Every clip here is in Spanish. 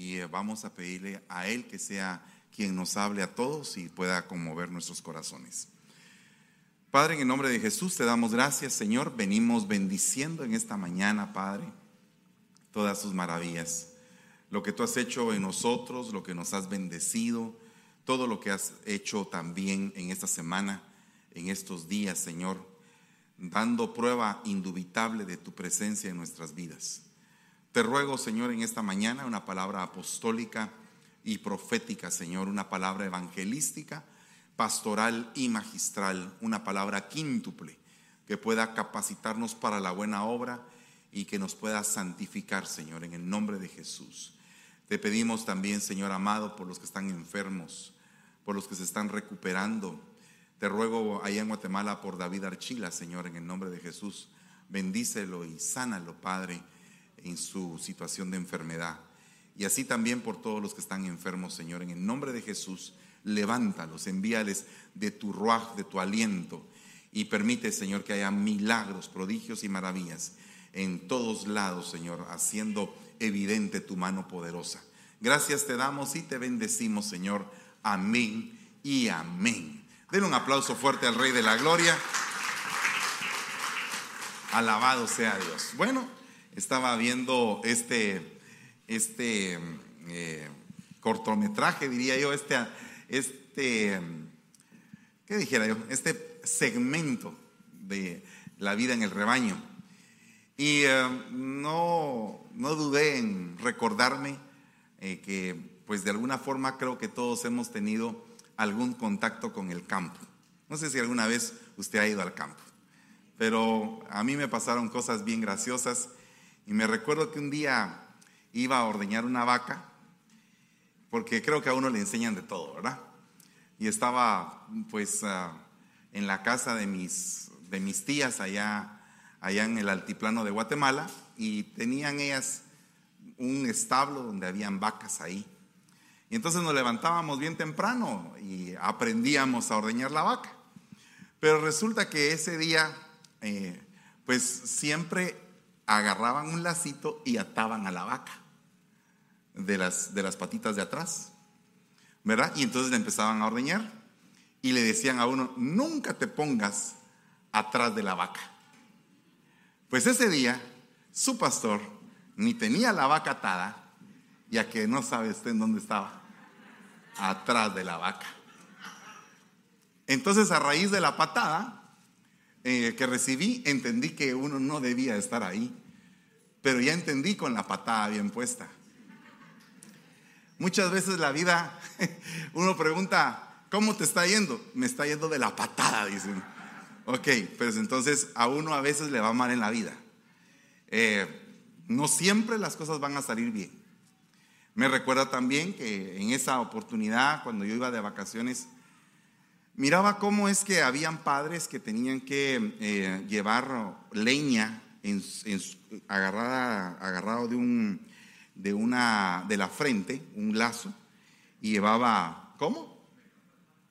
y eh, vamos a pedirle a Él que sea quien nos hable a todos y pueda conmover nuestros corazones. Padre, en el nombre de Jesús te damos gracias, Señor. Venimos bendiciendo en esta mañana, Padre, todas sus maravillas. Lo que tú has hecho en nosotros, lo que nos has bendecido, todo lo que has hecho también en esta semana, en estos días, Señor, dando prueba indubitable de tu presencia en nuestras vidas. Te ruego, Señor, en esta mañana una palabra apostólica y profética, Señor, una palabra evangelística, pastoral y magistral, una palabra quíntuple que pueda capacitarnos para la buena obra y que nos pueda santificar, Señor, en el nombre de Jesús. Te pedimos también, Señor amado, por los que están enfermos, por los que se están recuperando. Te ruego allá en Guatemala por David Archila, Señor, en el nombre de Jesús. Bendícelo y sánalo, Padre en su situación de enfermedad. Y así también por todos los que están enfermos, Señor, en el nombre de Jesús, levántalos, envíales de tu ruaj, de tu aliento, y permite, Señor, que haya milagros, prodigios y maravillas en todos lados, Señor, haciendo evidente tu mano poderosa. Gracias te damos y te bendecimos, Señor. Amén y amén. Den un aplauso fuerte al Rey de la Gloria. Alabado sea Dios. Bueno, estaba viendo este, este eh, cortometraje, diría yo, este, este, ¿qué dijera yo? Este segmento de la vida en el rebaño. Y eh, no, no dudé en recordarme eh, que, pues de alguna forma creo que todos hemos tenido algún contacto con el campo. No sé si alguna vez usted ha ido al campo, pero a mí me pasaron cosas bien graciosas y me recuerdo que un día iba a ordeñar una vaca, porque creo que a uno le enseñan de todo, ¿verdad? Y estaba pues ah, en la casa de mis, de mis tías allá, allá en el altiplano de Guatemala y tenían ellas un establo donde habían vacas ahí. Y entonces nos levantábamos bien temprano y aprendíamos a ordeñar la vaca. Pero resulta que ese día, eh, pues siempre agarraban un lacito y ataban a la vaca de las, de las patitas de atrás, ¿verdad? Y entonces le empezaban a ordeñar y le decían a uno, nunca te pongas atrás de la vaca. Pues ese día, su pastor ni tenía la vaca atada, ya que no sabe usted en dónde estaba, atrás de la vaca. Entonces, a raíz de la patada, eh, que recibí, entendí que uno no debía estar ahí, pero ya entendí con la patada bien puesta. Muchas veces la vida, uno pregunta, ¿cómo te está yendo? Me está yendo de la patada, dicen. Ok, pues entonces a uno a veces le va mal en la vida. Eh, no siempre las cosas van a salir bien. Me recuerda también que en esa oportunidad, cuando yo iba de vacaciones, miraba cómo es que habían padres que tenían que eh, llevar leña agarrada, agarrado de, un, de, una, de la frente, un lazo, y llevaba, ¿cómo?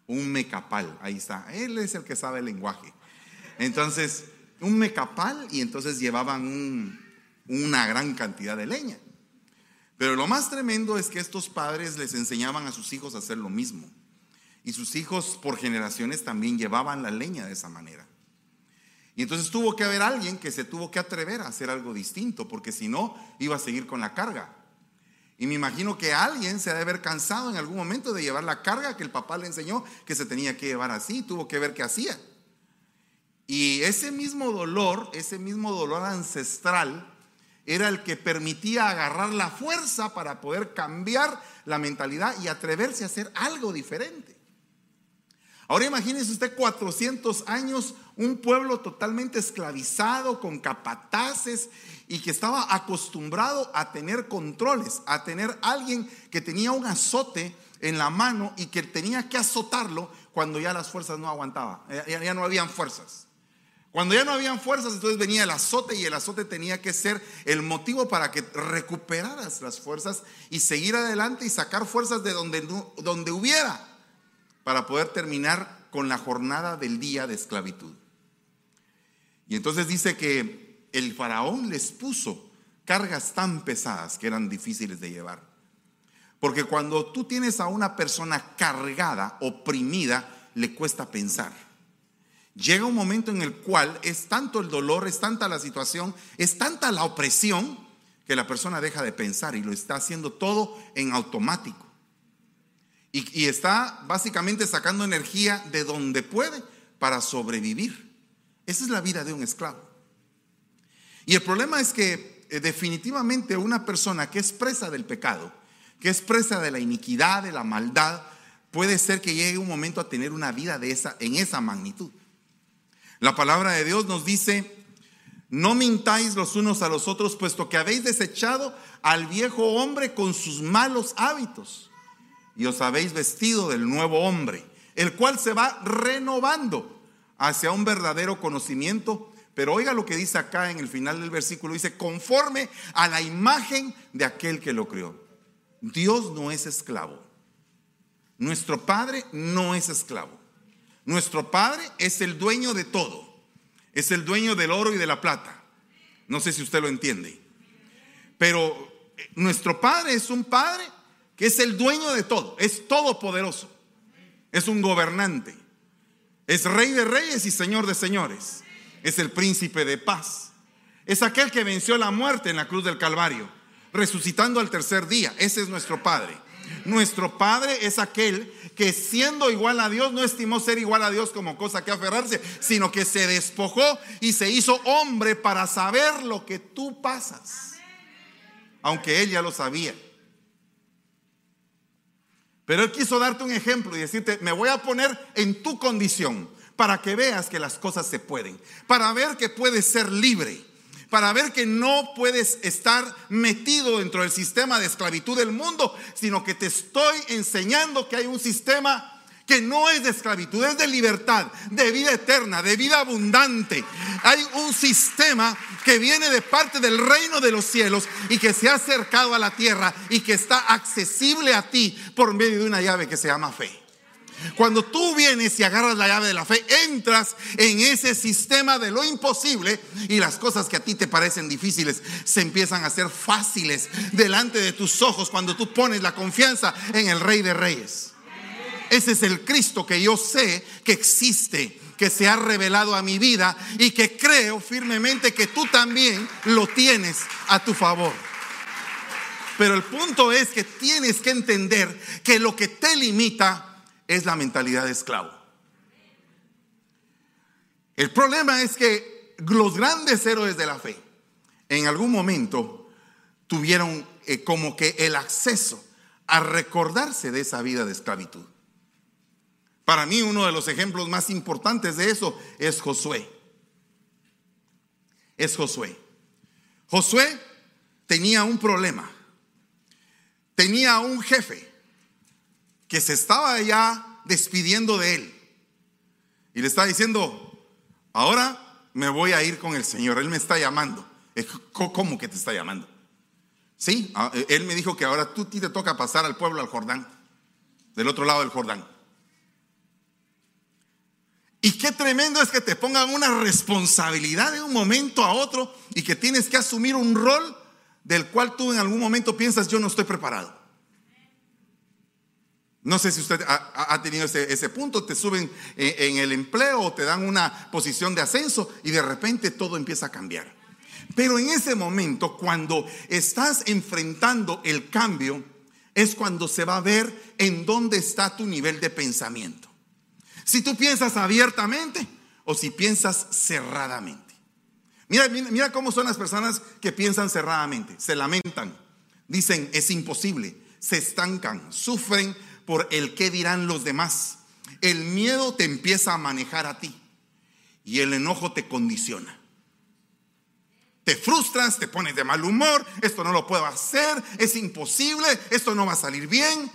Un mecapal, ahí está. Él es el que sabe el lenguaje. Entonces, un mecapal y entonces llevaban una gran cantidad de leña. Pero lo más tremendo es que estos padres les enseñaban a sus hijos a hacer lo mismo. Y sus hijos por generaciones también llevaban la leña de esa manera. Y entonces tuvo que haber alguien que se tuvo que atrever a hacer algo distinto, porque si no, iba a seguir con la carga. Y me imagino que alguien se ha de haber cansado en algún momento de llevar la carga que el papá le enseñó que se tenía que llevar así, tuvo que ver qué hacía. Y ese mismo dolor, ese mismo dolor ancestral, era el que permitía agarrar la fuerza para poder cambiar la mentalidad y atreverse a hacer algo diferente. Ahora imagínese usted 400 años, un pueblo totalmente esclavizado, con capataces y que estaba acostumbrado a tener controles, a tener alguien que tenía un azote en la mano y que tenía que azotarlo cuando ya las fuerzas no aguantaban, ya, ya no habían fuerzas. Cuando ya no habían fuerzas, entonces venía el azote y el azote tenía que ser el motivo para que recuperaras las fuerzas y seguir adelante y sacar fuerzas de donde, donde hubiera para poder terminar con la jornada del día de esclavitud. Y entonces dice que el faraón les puso cargas tan pesadas que eran difíciles de llevar. Porque cuando tú tienes a una persona cargada, oprimida, le cuesta pensar. Llega un momento en el cual es tanto el dolor, es tanta la situación, es tanta la opresión, que la persona deja de pensar y lo está haciendo todo en automático. Y, está básicamente sacando energía de donde puede para sobrevivir. Esa es la vida de un esclavo. Y el problema es que eh, definitivamente una persona que es presa del pecado, que es presa de la iniquidad, de la maldad, puede ser que llegue un momento a tener una vida de esa, en esa magnitud. La palabra de Dios nos dice, no mintáis los unos a los otros, puesto que habéis desechado al viejo hombre con sus malos hábitos y os habéis vestido del nuevo hombre, el cual se va renovando hacia un verdadero conocimiento. Pero oiga lo que dice acá en el final del versículo, dice, conforme a la imagen de aquel que lo crió. Dios no es esclavo. Nuestro Padre no es esclavo. Nuestro Padre es el dueño de todo. Es el dueño del oro y de la plata. No sé si usted lo entiende. Pero eh, nuestro Padre es un Padre que es el dueño de todo. Es todopoderoso. Es un gobernante. Es rey de reyes y señor de señores. Es el príncipe de paz. Es aquel que venció la muerte en la cruz del Calvario resucitando al tercer día. Ese es nuestro Padre. Nuestro Padre es aquel que siendo igual a Dios no estimó ser igual a Dios como cosa que aferrarse, sino que se despojó y se hizo hombre para saber lo que tú pasas. Aunque él ya lo sabía. Pero él quiso darte un ejemplo y decirte, me voy a poner en tu condición para que veas que las cosas se pueden, para ver que puedes ser libre para ver que no puedes estar metido dentro del sistema de esclavitud del mundo, sino que te estoy enseñando que hay un sistema que no es de esclavitud, es de libertad, de vida eterna, de vida abundante. Hay un sistema que viene de parte del reino de los cielos y que se ha acercado a la tierra y que está accesible a ti por medio de una llave que se llama fe. Cuando tú vienes y agarras la llave de la fe, entras en ese sistema de lo imposible y las cosas que a ti te parecen difíciles se empiezan a hacer fáciles delante de tus ojos cuando tú pones la confianza en el Rey de Reyes. Ese es el Cristo que yo sé que existe, que se ha revelado a mi vida y que creo firmemente que tú también lo tienes a tu favor. Pero el punto es que tienes que entender que lo que te limita es la mentalidad de esclavo. El problema es que los grandes héroes de la fe en algún momento tuvieron eh, como que el acceso a recordarse de esa vida de esclavitud. Para mí uno de los ejemplos más importantes de eso es Josué. Es Josué. Josué tenía un problema. Tenía un jefe que se estaba ya despidiendo de él. Y le estaba diciendo, ahora me voy a ir con el Señor, Él me está llamando. ¿Cómo que te está llamando? Sí, ah, Él me dijo que ahora tú te toca pasar al pueblo al Jordán, del otro lado del Jordán. Y qué tremendo es que te pongan una responsabilidad de un momento a otro y que tienes que asumir un rol del cual tú en algún momento piensas yo no estoy preparado. No sé si usted ha, tenido ese, punto, te suben en, el empleo o te dan una posición de ascenso y de repente todo empieza a cambiar. Pero en ese momento, cuando estás enfrentando el cambio, es cuando se va a ver en dónde está tu nivel de pensamiento. Si tú piensas abiertamente o si piensas cerradamente. Mira, mira, mira cómo son las personas que piensan cerradamente. Se lamentan, dicen es imposible, se estancan, sufren por el qué dirán los demás. El miedo te empieza a manejar a ti y el enojo te condiciona. Te frustras, te pones de mal humor, esto no lo puedo hacer, es imposible, esto no va a salir bien.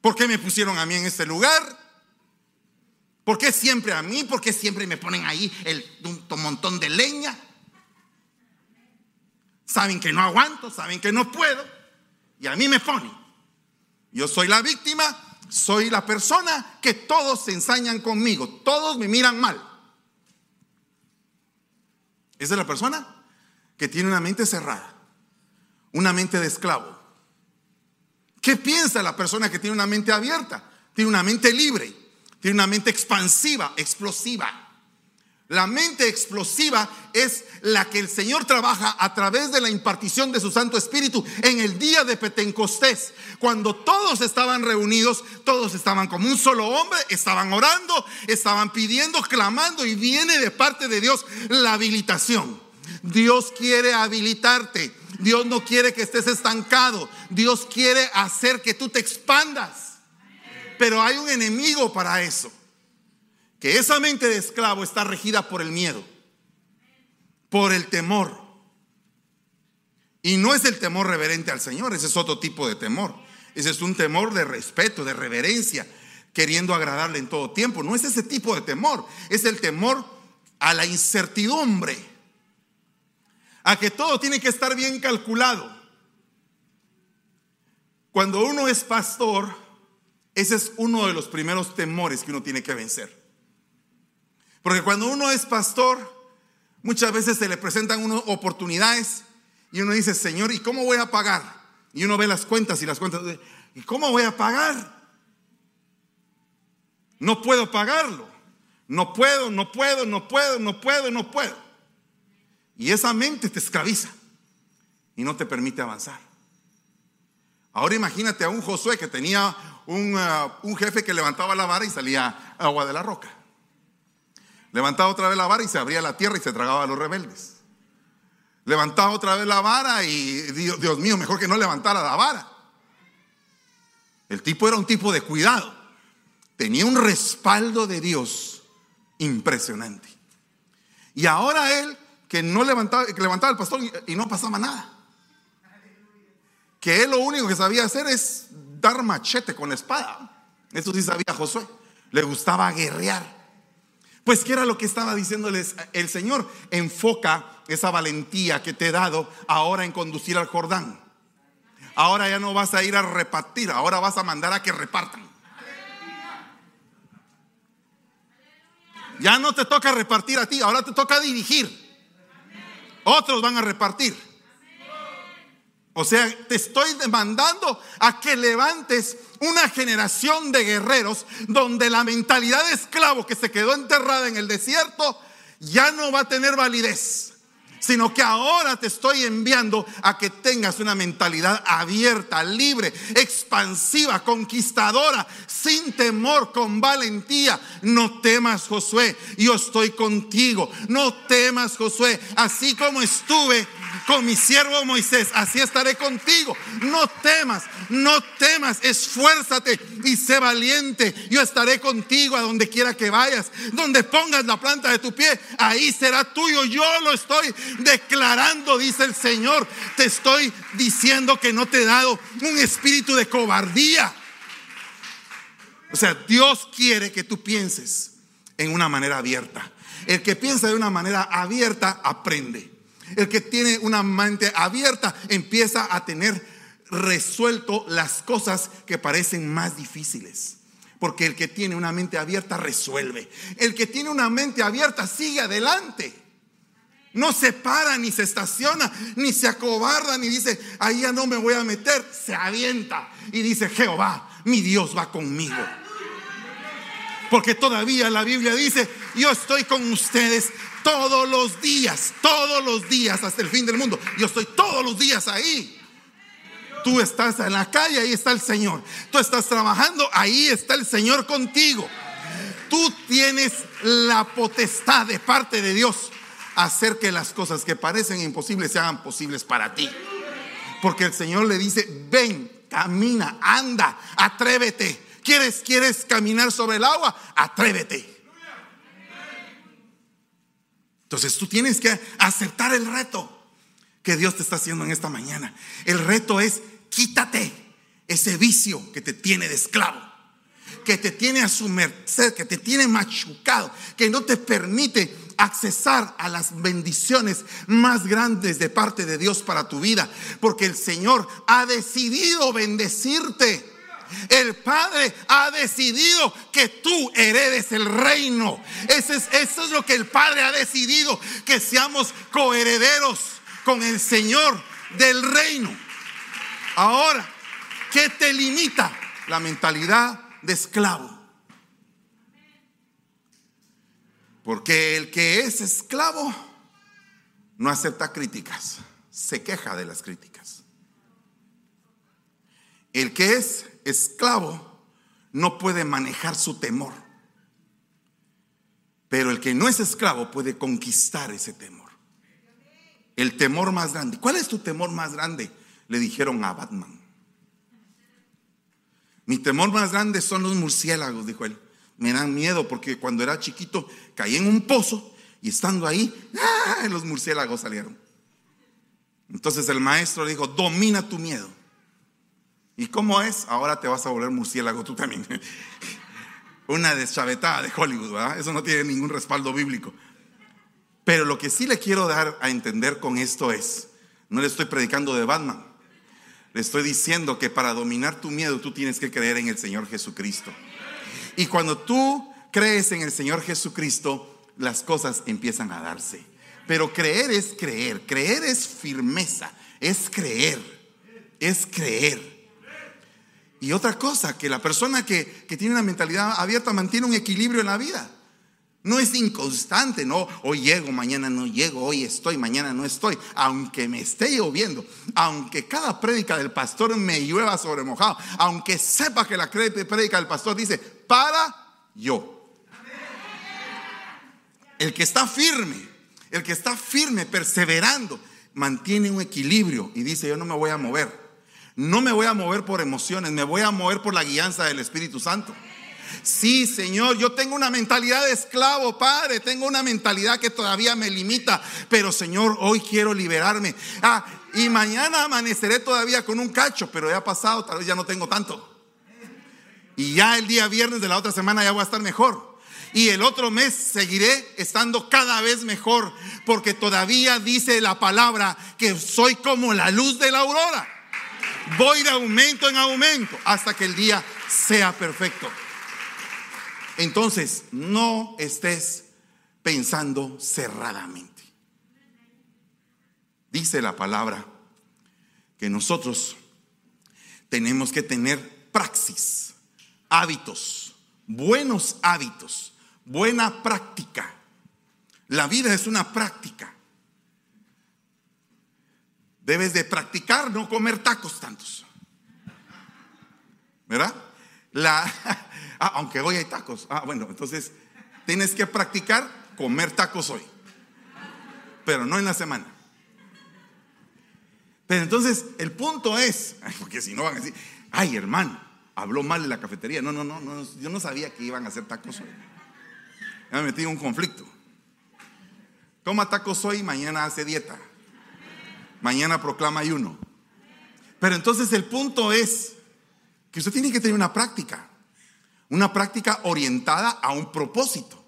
¿Por qué me pusieron a mí en este lugar? ¿Por qué siempre a mí? ¿Por qué siempre me ponen ahí el un montón de leña? Saben que no aguanto, saben que no puedo y a mí me ponen. Yo soy la víctima, soy la persona que todos se ensañan conmigo, todos me miran mal. Esa es la persona que tiene una mente cerrada, una mente de esclavo, ¿Qué piensa la persona que tiene una mente abierta? Tiene una mente libre, tiene una mente expansiva, explosiva. La mente explosiva es la que el Señor trabaja a través de la impartición de su Santo Espíritu en el día de Pentecostés. Cuando todos estaban reunidos, todos estaban como un solo hombre, estaban orando, estaban pidiendo, clamando y viene de parte de Dios la habilitación. Dios quiere habilitarte. Dios no quiere que estés estancado. Dios quiere hacer que tú te expandas. Pero hay un enemigo para eso que esa mente de esclavo está regida por el miedo, por el temor. Y no es el temor reverente al Señor, ese es otro tipo de temor. Ese es un temor de respeto, de reverencia, queriendo agradarle en todo tiempo. No es ese tipo de temor, es el temor a la incertidumbre, a que todo tiene que estar bien calculado. Cuando uno es pastor, ese es uno de los primeros temores que uno tiene que vencer. Porque cuando uno es pastor, muchas veces se le presentan unas oportunidades y uno dice, Señor, ¿y cómo voy a pagar? Y uno ve las cuentas y las cuentas, ¿y cómo voy a pagar? No puedo pagarlo. No puedo, no puedo, no puedo, no puedo, no puedo. Y esa mente te esclaviza y no te permite avanzar. Ahora imagínate a un Josué que tenía un, uh, un jefe que levantaba la vara y salía agua de la roca. Levantaba otra vez la vara y se abría la tierra y se tragaba a los rebeldes. Levantaba otra vez la vara y Dios, Dios mío, mejor que no levantara la vara. El tipo era un tipo de cuidado. Tenía un respaldo de Dios impresionante. Y ahora él, que no levantaba, que levantaba el pastor y no pasaba nada. Que él lo único que sabía hacer es dar machete con espada. Eso sí sabía Josué. Le gustaba guerrear. Pues, ¿qué era lo que estaba diciéndoles el Señor? Enfoca esa valentía que te he dado ahora en conducir al Jordán. Ahora ya no vas a ir a repartir, ahora vas a mandar a que repartan. Ya no te toca repartir a ti, ahora te toca dirigir. Otros van a repartir. O sea, te estoy demandando a que levantes una generación de guerreros donde la mentalidad de esclavo que se quedó enterrada en el desierto ya no va a tener validez sino que ahora te estoy enviando a que tengas una mentalidad abierta, libre, expansiva, conquistadora, sin temor, con valentía. No temas, Josué, yo estoy contigo. No temas, Josué, así como estuve con mi siervo Moisés, así estaré contigo. No temas, no temas, esfuérzate y sé valiente. Yo estaré contigo a donde quiera que vayas, donde pongas la planta de tu pie, ahí será tuyo. Yo lo estoy declarando, dice el Señor. Te estoy diciendo que no te he dado un espíritu de cobardía. O sea, Dios quiere que tú pienses en una manera abierta. El que piensa de una manera abierta aprende. El que tiene una mente abierta empieza a tener resuelto las cosas que parecen más difíciles. Porque el que tiene una mente abierta resuelve. El que tiene una mente abierta sigue adelante. No se para, ni se estaciona, ni se acobarda, ni dice, ahí ya no me voy a meter. Se avienta y dice, Jehová, mi Dios va conmigo. Porque todavía la Biblia dice, yo estoy con ustedes todos los días, todos los días hasta el fin del mundo. Yo estoy todos los días ahí. Tú estás en la calle, ahí está el Señor. Tú estás trabajando, ahí está el Señor contigo. Tú tienes la potestad de parte de Dios hacer que las cosas que parecen imposibles se hagan posibles para ti. Porque el Señor le dice, ven, camina, anda, atrévete. ¿Quieres, quieres caminar sobre el agua? Atrévete. Entonces tú tienes que aceptar el reto que Dios te está haciendo en esta mañana. El reto es quítate ese vicio que te tiene de esclavo, que te tiene a su merced, que te tiene machucado, que no te permite accesar a las bendiciones más grandes de parte de Dios para tu vida, porque el Señor ha decidido bendecirte. El Padre ha decidido que tú heredes el reino. Eso es, lo que el Padre ha decidido, que seamos coherederos con el Señor del reino. Ahora, ¿Qué te limita? La mentalidad de esclavo. Porque el que es esclavo no acepta críticas, se queja de las críticas. El que es esclavo no puede manejar su temor. Pero el que no es esclavo puede conquistar ese temor. El temor más grande. ¿Cuál es tu temor más grande? Le dijeron a Batman. Mi temor más grande son los murciélagos, dijo él me dan miedo porque cuando era chiquito caí en un pozo y estando ahí, ¡ah! los murciélagos salieron. Entonces el maestro le dijo, domina tu miedo. ¿Y cómo es? Ahora te vas a volver murciélago tú también. Una deschavetada de Hollywood, ¿verdad? Eso no tiene ningún respaldo bíblico. Pero lo que sí le quiero dar a entender con esto es, no le estoy predicando de Batman, le estoy diciendo que para dominar tu miedo tú tienes que creer en el Señor Jesucristo. Y cuando tú crees en el Señor Jesucristo, las cosas empiezan a darse. Pero creer es creer, creer es firmeza, es creer, es creer. Y otra cosa, que la persona que, que tiene una mentalidad abierta mantiene un equilibrio en la vida. No es inconstante, no, hoy llego, mañana no llego, hoy estoy, mañana no estoy, aunque me esté lloviendo, aunque cada prédica del pastor me llueva sobre mojado, aunque sepa que la prédica del pastor dice, para yo. El que está firme, el que está firme, perseverando, mantiene un equilibrio y dice, yo no me voy a mover. No me voy a mover por emociones, me voy a mover por la guianza del Espíritu Santo. Sí, Señor, yo tengo una mentalidad de esclavo, Padre, tengo una mentalidad que todavía me limita, pero Señor, hoy quiero liberarme. Ah, y mañana amaneceré todavía con un cacho, pero ya ha pasado, tal vez ya no tengo tanto. Y ya el día viernes de la otra semana ya voy a estar mejor. Y el otro mes seguiré estando cada vez mejor, porque todavía dice la palabra que soy como la luz de la aurora. Voy de aumento en aumento hasta que el día sea perfecto. Entonces, no estés pensando cerradamente. Dice la palabra que nosotros tenemos que tener praxis, hábitos, buenos hábitos, buena práctica. La vida es una práctica. Debes de practicar no comer tacos tantos. ¿Verdad? La, Ah, aunque hoy hay tacos. Ah, bueno, entonces tienes que practicar comer tacos hoy, pero no en la semana. Pero entonces el punto es, porque si no van a decir, ay hermano, habló mal de la cafetería. No, no, no, no yo no sabía que iban a hacer tacos hoy. Ya me metí en un conflicto. Toma tacos hoy, mañana hace dieta. Mañana proclama ayuno. Pero entonces el punto es que usted tiene que tener una práctica. Una práctica orientada a un propósito.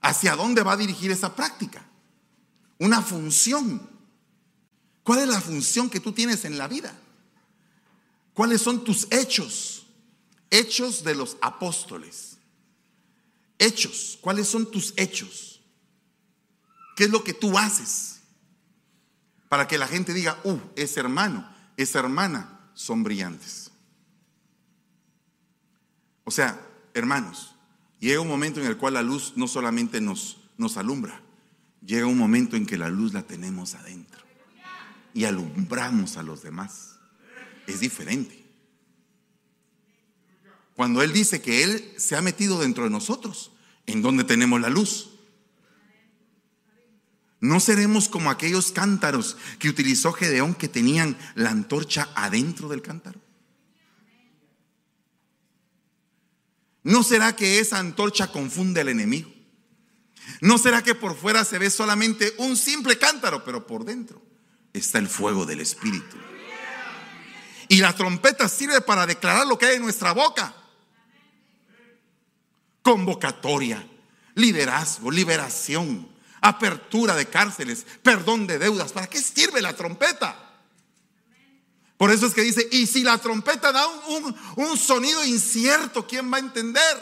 ¿Hacia dónde va a dirigir esa práctica? Una función. ¿Cuál es la función que tú tienes en la vida? ¿Cuáles son tus hechos? Hechos de los apóstoles. Hechos. ¿Cuáles son tus hechos? ¿Qué es lo que tú haces? Para que la gente diga, uh, ese hermano, esa hermana son brillantes. O sea, hermanos, llega un momento en el cual la luz no solamente nos, nos alumbra, llega un momento en que la luz la tenemos adentro y alumbramos a los demás. Es diferente. Cuando Él dice que Él se ha metido dentro de nosotros, ¿en donde tenemos la luz? No seremos como aquellos cántaros que utilizó Gedeón que tenían la antorcha adentro del cántaro. ¿No será que esa antorcha confunde al enemigo? ¿No será que por fuera se ve solamente un simple cántaro, pero por dentro está el fuego del Espíritu? Y la trompeta sirve para declarar lo que hay en nuestra boca. Convocatoria, liderazgo, liberación, apertura de cárceles, perdón de deudas. ¿Para qué sirve la trompeta? Por eso es que dice, y si la trompeta da un, sonido incierto, ¿quién va a entender?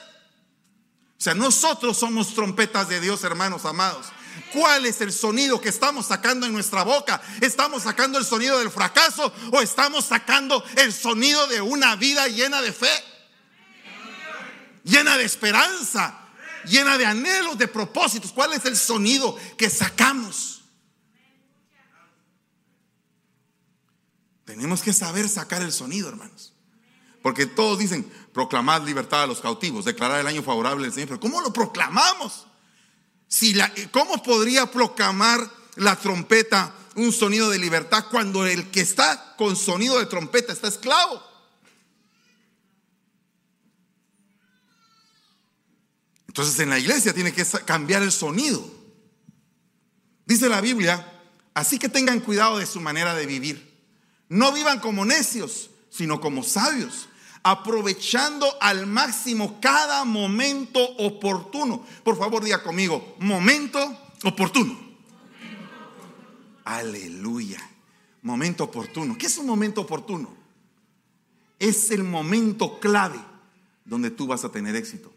O sea, nosotros somos trompetas de Dios, hermanos amados. ¿Cuál es el sonido que estamos sacando en nuestra boca? ¿Estamos sacando el sonido del fracaso o estamos sacando el sonido de una vida llena de fe? Llena de esperanza, llena de anhelos, de propósitos. ¿Cuál es el sonido que sacamos? Tenemos que saber sacar el sonido, hermanos. Porque todos dicen, proclamad libertad a los cautivos, declarar el año favorable del Señor. Pero ¿cómo lo proclamamos? Si la, ¿Cómo podría proclamar la trompeta un sonido de libertad cuando el que está con sonido de trompeta está esclavo? Entonces en la iglesia tiene que cambiar el sonido. Dice la Biblia, así que tengan cuidado de su manera de vivir. No vivan como necios, sino como sabios aprovechando al máximo cada momento oportuno. Por favor, diga conmigo, momento oportuno. Aleluya. Momento oportuno. ¿Qué es un momento oportuno? Es el momento clave donde tú vas a tener éxito.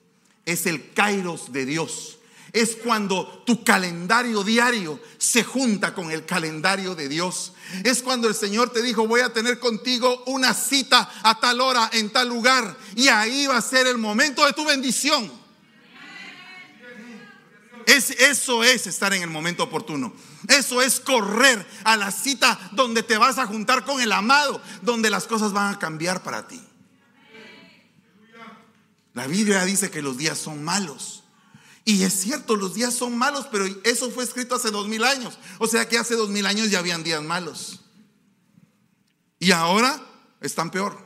Es el kairos de Dios es cuando tu calendario diario se junta con el calendario de Dios. Es cuando el Señor te dijo, voy a tener contigo una cita a tal hora, en tal lugar. Y ahí va a ser el momento de tu bendición. Es, eso es estar en el momento oportuno. Eso es correr a la cita donde te vas a juntar con el amado, donde las cosas van a cambiar para ti. La Biblia dice que los días son malos. Y es cierto, los días son malos, pero eso fue escrito hace dos mil años. O sea que hace dos mil años ya habían días malos. Y ahora están peor.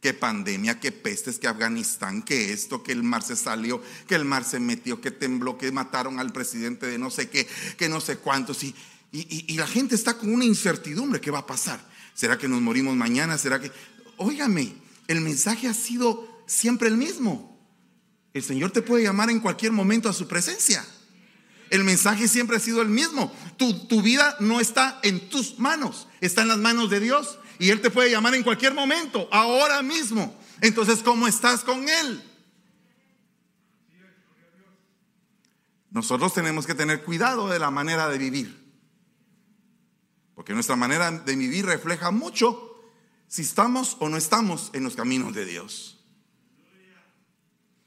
Que pandemia, que pestes, que Afganistán, que esto, que el mar se salió, que el mar se metió, que tembló, que mataron al presidente de no sé qué, que no sé cuántos. Y, y, y la gente está con una incertidumbre. ¿Qué va a pasar? ¿Será que nos morimos mañana? ¿Será que... Óigame, el mensaje ha sido siempre el mismo. El Señor te puede llamar en cualquier momento a su presencia. El mensaje siempre ha sido el mismo. Tu, vida no está en tus manos, está en las manos de Dios. Y Él te puede llamar en cualquier momento, ahora mismo. Entonces, ¿cómo estás con Él? Nosotros tenemos que tener cuidado de la manera de vivir. Porque nuestra manera de vivir refleja mucho si estamos o no estamos en los caminos de Dios.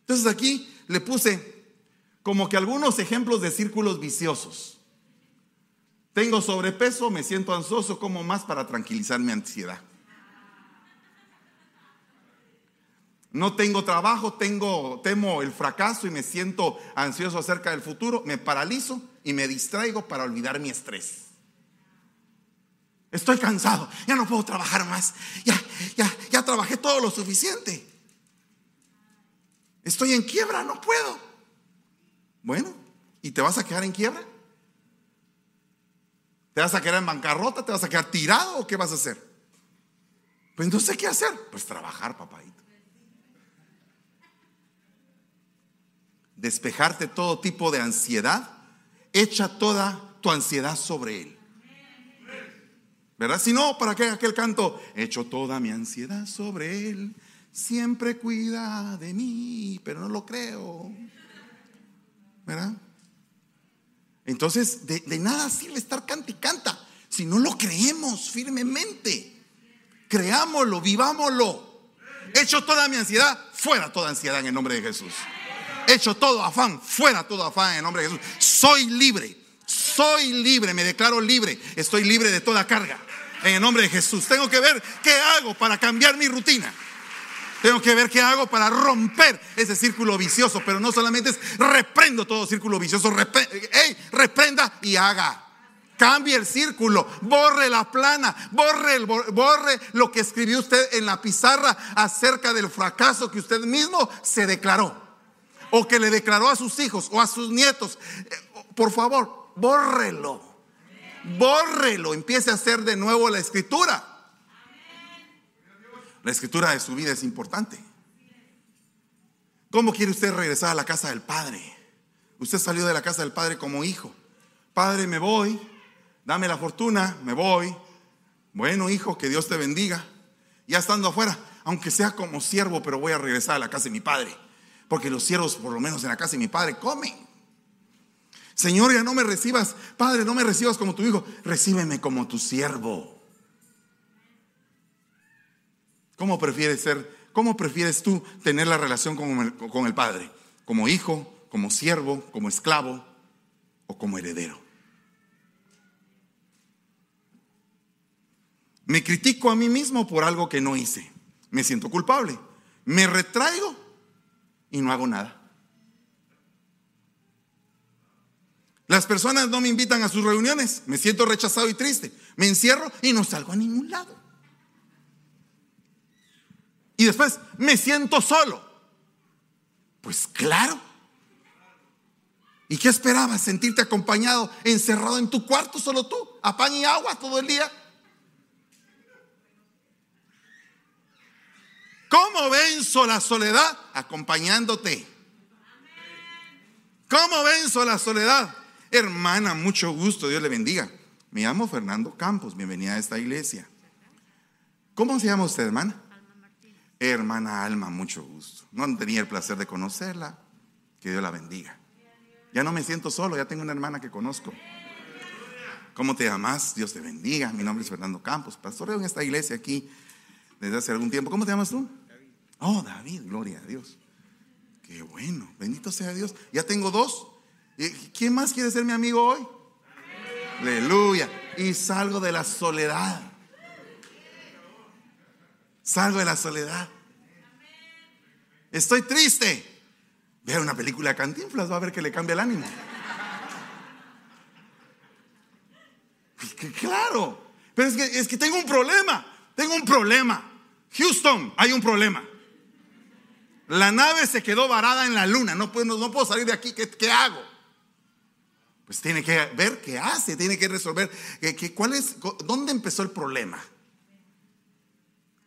Entonces aquí le puse como que algunos ejemplos de círculos viciosos. Tengo sobrepeso, me siento ansioso, como más para tranquilizar mi ansiedad. No tengo trabajo, tengo temo el fracaso y me siento ansioso acerca del futuro, me paralizo y me distraigo para olvidar mi estrés. Estoy cansado, ya no puedo trabajar más. Ya ya ya trabajé todo lo suficiente. Estoy en quiebra, no puedo. Bueno, ¿y te vas a quedar en quiebra? ¿Te vas a quedar en bancarrota? ¿Te vas a quedar tirado o qué vas a hacer? Pues no sé qué hacer. Pues trabajar, papadito. Despejarte todo tipo de ansiedad. Echa toda tu ansiedad sobre Él. ¿Verdad? Si no, ¿para qué aquel canto? Echo toda mi ansiedad sobre Él siempre cuida de mí, pero no lo creo. ¿Verdad? Entonces, de, nada sirve estar canta y canta si no lo creemos firmemente. Creámoslo, vivámoslo. Hecho toda mi ansiedad, fuera toda ansiedad en el nombre de Jesús. Hecho todo afán, fuera todo afán en el nombre de Jesús. Soy libre, soy libre, me declaro libre. Estoy libre de toda carga en el nombre de Jesús. Tengo que ver qué hago para cambiar mi rutina. Tengo que ver qué hago para romper ese círculo vicioso. Pero no solamente es reprendo todo círculo vicioso. reprenda y haga. Cambie el círculo, borre la plana, borre, borre lo que escribió usted en la pizarra acerca del fracaso que usted mismo se declaró. O que le declaró a sus hijos o a sus nietos. Eh, por favor, bórrelo. Bórrelo. Empiece a hacer de nuevo la escritura. La escritura de su vida es importante. ¿Cómo quiere usted regresar a la casa del Padre? Usted salió de la casa del Padre como hijo. Padre, me voy, dame la fortuna, me voy. Bueno, hijo, que Dios te bendiga. Ya estando afuera, aunque sea como siervo, pero voy a regresar a la casa de mi padre. Porque los siervos, por lo menos en la casa de mi padre, comen. Señor, ya no me recibas, Padre, no me recibas como tu hijo, recíbeme como tu siervo. ¿Cómo prefieres ser? ¿Cómo prefieres tú tener la relación con el, con el Padre? ¿Como hijo, como siervo, como esclavo o como heredero? Me critico a mí mismo por algo que no hice. Me siento culpable. Me retraigo y no hago nada. Las personas no me invitan a sus reuniones. Me siento rechazado y triste. Me encierro y no salgo a ningún lado. Y después me siento solo. Pues claro. ¿Y qué esperabas? Sentirte acompañado, encerrado en tu cuarto solo tú, a pan y agua todo el día. ¿Cómo venzo la soledad? Acompañándote. ¿Cómo venzo la soledad? Hermana, mucho gusto, Dios le bendiga. Me llamo Fernando Campos, bienvenida a esta iglesia. ¿Cómo se llama usted, hermana? Hermana Alma, mucho gusto. No tenía el placer de conocerla. Que Dios la bendiga. Ya no me siento solo, ya tengo una hermana que conozco. ¿Cómo te llamas? Dios te bendiga. Mi nombre es Fernando Campos, pastoreo en esta iglesia aquí desde hace algún tiempo. ¿Cómo te llamas tú? Oh, David, gloria a Dios. Qué bueno, bendito sea Dios. Ya tengo dos. ¿Quién más quiere ser mi amigo hoy? Aleluya. Y salgo de la soledad. Salgo de la soledad. Estoy triste. Vea una película de Cantinflas, va a ver que le cambia el ánimo. Claro. Pero es que, es que tengo un problema. Tengo un problema. Houston, hay un problema. La nave se quedó varada en la luna. No puedo, no puedo salir de aquí. ¿Qué, hago? Pues tiene que ver qué hace, tiene que resolver cuál es, dónde empezó el problema.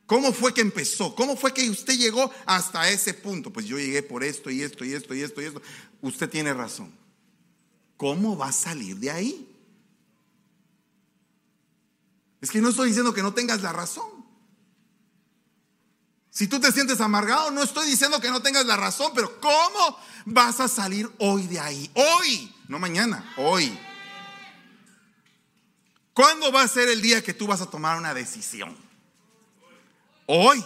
¿Cómo fue que empezó? ¿Cómo fue que usted llegó hasta ese punto? Pues yo llegué por esto y esto y esto y esto y esto. Usted tiene razón. ¿Cómo va a salir de ahí? Es que no estoy diciendo que no tengas la razón. Si tú te sientes amargado, no estoy diciendo que no tengas la razón, pero ¿cómo vas a salir hoy de ahí? Hoy, no mañana, hoy. ¿Cuándo va a ser el día que tú vas a tomar una decisión? Hoy.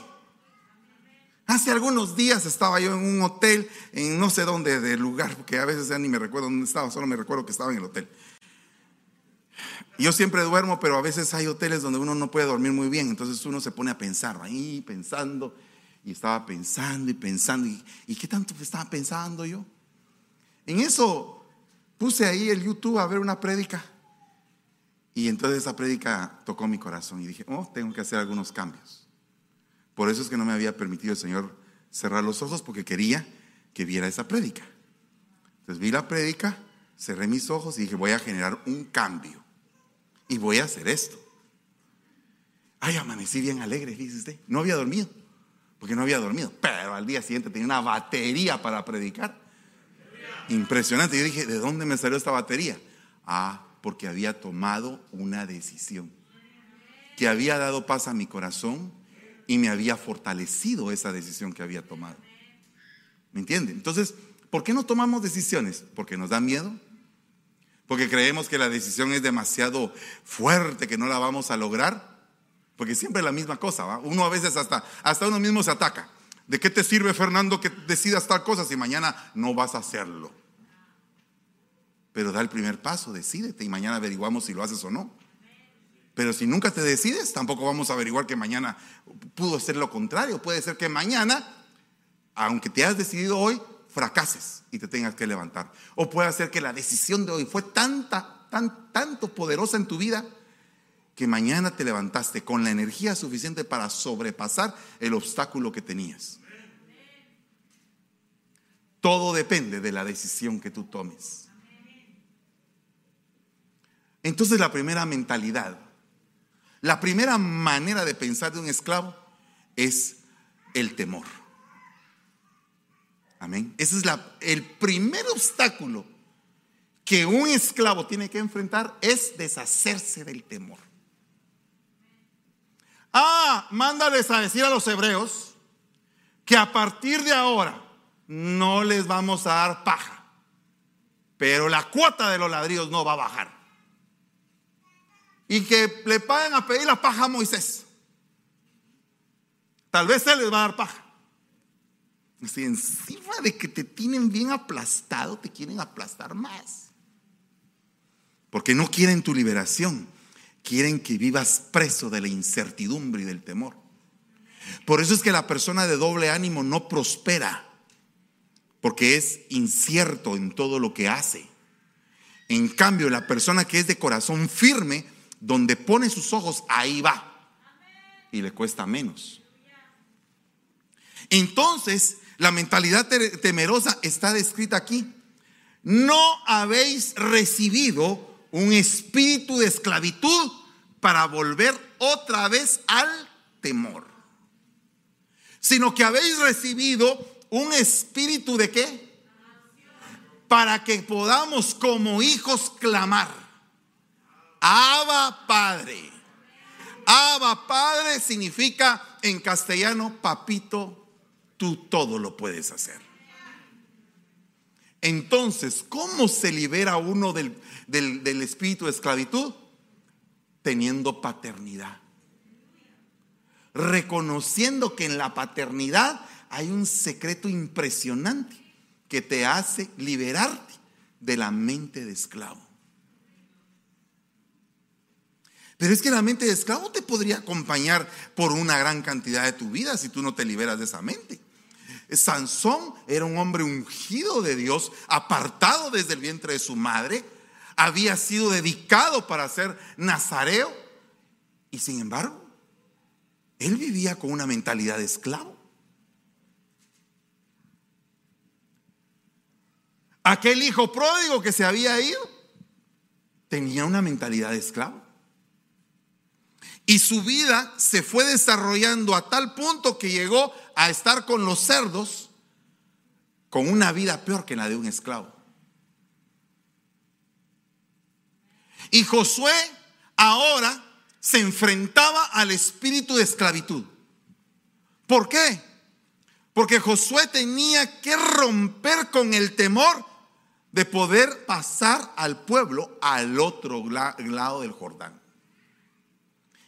Hace algunos días estaba yo en un hotel, en no sé dónde de lugar, porque a veces ya ni me recuerdo dónde estaba, solo me recuerdo que estaba en el hotel. Yo siempre duermo, pero a veces hay hoteles donde uno no puede dormir muy bien, entonces uno se pone a pensar ahí, pensando, y estaba pensando y pensando, ¿y, qué tanto estaba pensando yo? En eso puse ahí el YouTube a ver una prédica, y entonces esa prédica tocó mi corazón y dije, oh, tengo que hacer algunos cambios. Por eso es que no me había permitido el Señor cerrar los ojos, porque quería que viera esa prédica. Entonces vi la prédica, cerré mis ojos y dije, voy a generar un cambio y voy a hacer esto. Ay, amanecí bien alegre, dice usted. No había dormido, porque no había dormido, pero al día siguiente tenía una batería para predicar. Impresionante. Yo dije, ¿de dónde me salió esta batería? Ah, porque había tomado una decisión que había dado paz a mi corazón y me había fortalecido esa decisión que había tomado. ¿Me entiende? Entonces, ¿por qué no tomamos decisiones? Porque nos da miedo, porque creemos que la decisión es demasiado fuerte, que no la vamos a lograr. Porque siempre es la misma cosa, ¿va? Uno a veces hasta, hasta uno mismo se ataca. ¿De qué te sirve, Fernando, que decidas tal cosa si mañana no vas a hacerlo? Pero da el primer paso, decídete y mañana averiguamos si lo haces o no. Pero si nunca te decides, tampoco vamos a averiguar que mañana pudo ser lo contrario. Puede ser que mañana, aunque te hayas decidido hoy, fracases y te tengas que levantar. O puede ser que la decisión de hoy fue tanta, tan, tanto poderosa en tu vida que mañana te levantaste con la energía suficiente para sobrepasar el obstáculo que tenías. Todo depende de la decisión que tú tomes. Entonces la primera mentalidad, la primera manera de pensar de un esclavo es el temor. Amén. Ese es el primer obstáculo que un esclavo tiene que enfrentar es deshacerse del temor. Ah, mándales a decir a los hebreos que a partir de ahora no les vamos a dar paja. pero la cuota de los ladrillos no va a bajar. Y que le paguen a pedir la paja a Moisés. Tal vez él les va a dar paja. Si encima de que te tienen bien aplastado, te quieren aplastar más. Porque no quieren tu liberación, quieren que vivas preso de la incertidumbre y del temor. Por eso es que la persona de doble ánimo no prospera, porque es incierto en todo lo que hace. En cambio, la persona que es de corazón firme, donde pone sus ojos, ahí va. Y le cuesta menos. Entonces, la mentalidad temerosa está descrita aquí. No habéis recibido un espíritu de esclavitud para volver otra vez al temor, sino que habéis recibido un espíritu de qué? Para que podamos como hijos clamar, Abba Padre. Abba Padre significa en castellano, papito, tú todo lo puedes hacer. Entonces, ¿cómo se libera uno del, del, espíritu de esclavitud? Teniendo paternidad. Reconociendo que en la paternidad hay un secreto impresionante que te hace liberarte de la mente de esclavo. Pero es que la mente de esclavo te podría acompañar por una gran cantidad de tu vida si tú no te liberas de esa mente. Sansón era un hombre ungido de Dios, apartado desde el vientre de su madre, había sido dedicado para ser nazareo y sin embargo, él vivía con una mentalidad de esclavo. Aquel hijo pródigo que se había ido tenía una mentalidad de esclavo. Y su vida se fue desarrollando a tal punto que llegó a estar con los cerdos con una vida peor que la de un esclavo. Y Josué ahora se enfrentaba al espíritu de esclavitud. ¿Por qué? Porque Josué tenía que romper con el temor de poder pasar al pueblo al otro lado del Jordán.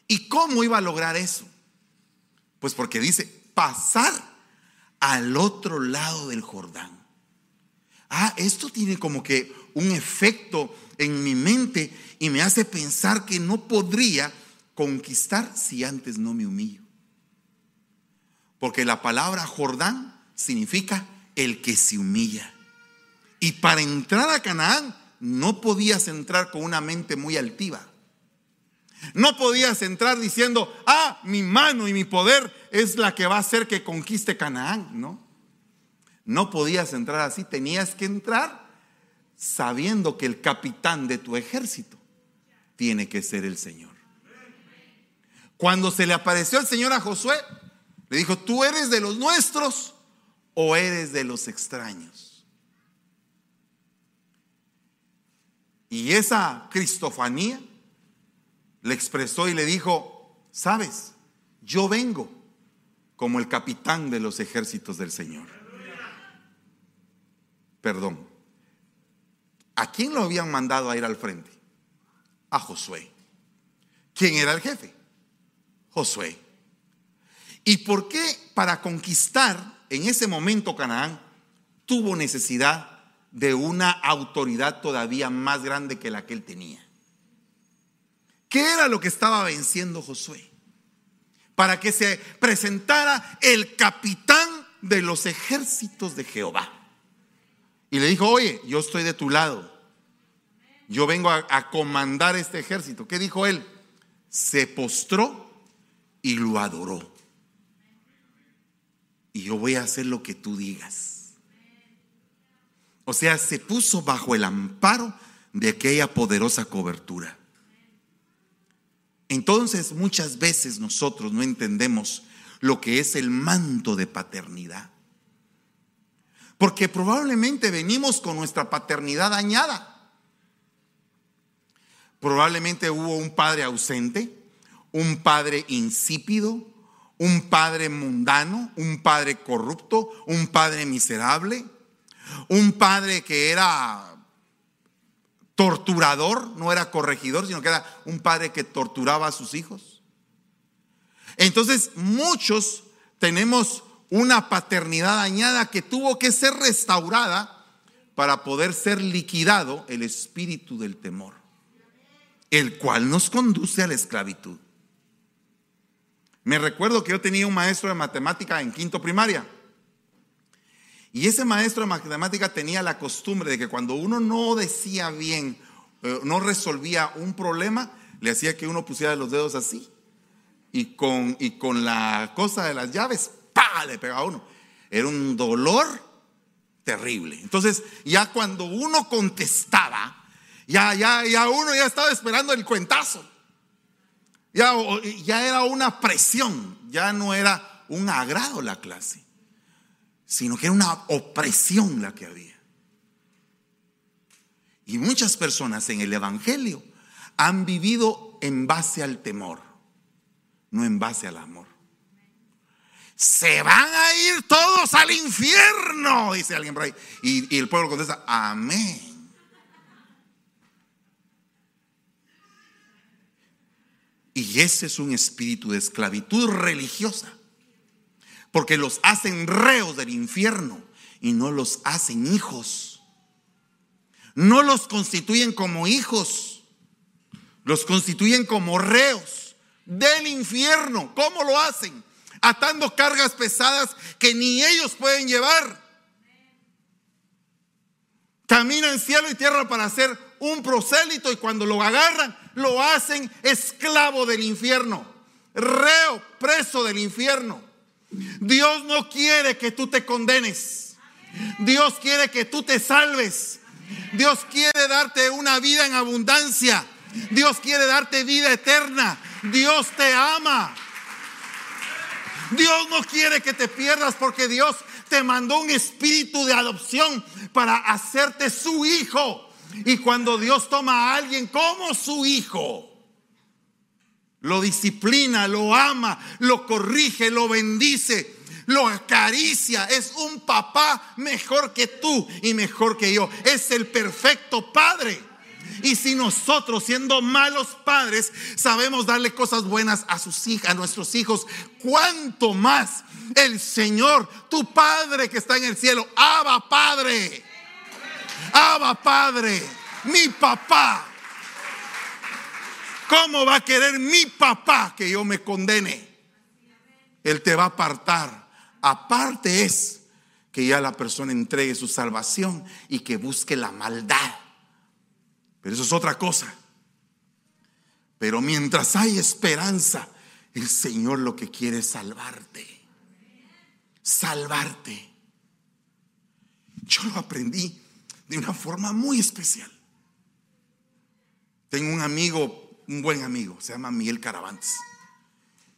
¿Y cómo iba a lograr eso? Pues porque dice, pasar al otro lado del Jordán. Ah, esto tiene como que un efecto en mi mente y me hace pensar que no podría conquistar si antes no me humillo. Porque la palabra Jordán significa el que se humilla. Y para entrar a Canaán no podías entrar con una mente muy altiva. No podías entrar diciendo, ah, mi mano y mi poder es la que va a hacer que conquiste Canaán. No, no podías entrar así. Tenías que entrar sabiendo que el capitán de tu ejército tiene que ser el Señor. Cuando se le apareció el Señor a Josué, le dijo, ¿tú eres de los nuestros o eres de los extraños? Y esa cristofanía le expresó y le dijo, sabes, yo vengo como el capitán de los ejércitos del Señor. Perdón. ¿A quién lo habían mandado a ir al frente? A Josué. ¿Quién era el jefe? Josué. ¿Y por qué para conquistar en ese momento Canaán tuvo necesidad de una autoridad todavía más grande que la que él tenía? ¿Qué era lo que estaba venciendo Josué? Para que se presentara el capitán de los ejércitos de Jehová. Y le dijo, oye, yo estoy de tu lado. Yo vengo a, comandar este ejército. ¿Qué dijo él? Se postró y lo adoró. Y yo voy a hacer lo que tú digas. O sea, se puso bajo el amparo de aquella poderosa cobertura. Entonces muchas veces nosotros no entendemos lo que es el manto de paternidad. Porque probablemente venimos con nuestra paternidad dañada. Probablemente hubo un padre ausente, un padre insípido, un padre mundano, un padre corrupto, un padre miserable, un padre que era torturador, no era corregidor, sino que era un padre que torturaba a sus hijos. Entonces, muchos tenemos una paternidad dañada que tuvo que ser restaurada para poder ser liquidado el espíritu del temor, el cual nos conduce a la esclavitud. Me recuerdo que yo tenía un maestro de matemática en quinto primaria. Y ese maestro de matemática tenía la costumbre de que cuando uno no decía bien, eh, no resolvía un problema, le hacía que uno pusiera los dedos así. Y con, y con la cosa de las llaves, ¡pa! le pegaba uno. Era un dolor terrible. Entonces, ya cuando uno contestaba, ya, ya, ya uno ya estaba esperando el cuentazo. Ya, ya era una presión, ya no era un agrado la clase sino que era una opresión la que había. Y muchas personas en el Evangelio han vivido en base al temor, no en base al amor. Se van a ir todos al infierno, dice alguien por ahí. Y, y el pueblo contesta, amén. Y ese es un espíritu de esclavitud religiosa porque los hacen reos del infierno y no los hacen hijos. No los constituyen como hijos, los constituyen como reos del infierno. ¿Cómo lo hacen? Atando cargas pesadas que ni ellos pueden llevar. Caminan cielo y tierra para hacer un prosélito y cuando lo agarran, lo hacen esclavo del infierno, reo, preso del infierno. Dios no quiere que tú te condenes. Dios quiere que tú te salves. Dios quiere darte una vida en abundancia. Dios quiere darte vida eterna. Dios te ama. Dios no quiere que te pierdas porque Dios te mandó un espíritu de adopción para hacerte su hijo. Y cuando Dios toma a alguien como su hijo, lo disciplina, lo ama, lo corrige, lo bendice, lo acaricia. Es un papá mejor que tú y mejor que yo. Es el perfecto padre. Y si nosotros, siendo malos padres, sabemos darle cosas buenas a sus hijas, a nuestros hijos, cuánto más el Señor, tu Padre que está en el cielo, Abba Padre, Abba Padre, mi papá, ¿Cómo va a querer mi papá que yo me condene? Él te va a apartar. Aparte es que ya la persona entregue su salvación y que busque la maldad. Pero eso es otra cosa. Pero mientras hay esperanza, el Señor lo que quiere es salvarte. Salvarte. Yo lo aprendí de una forma muy especial. Tengo un amigo un buen amigo, se llama Miguel Caravantes.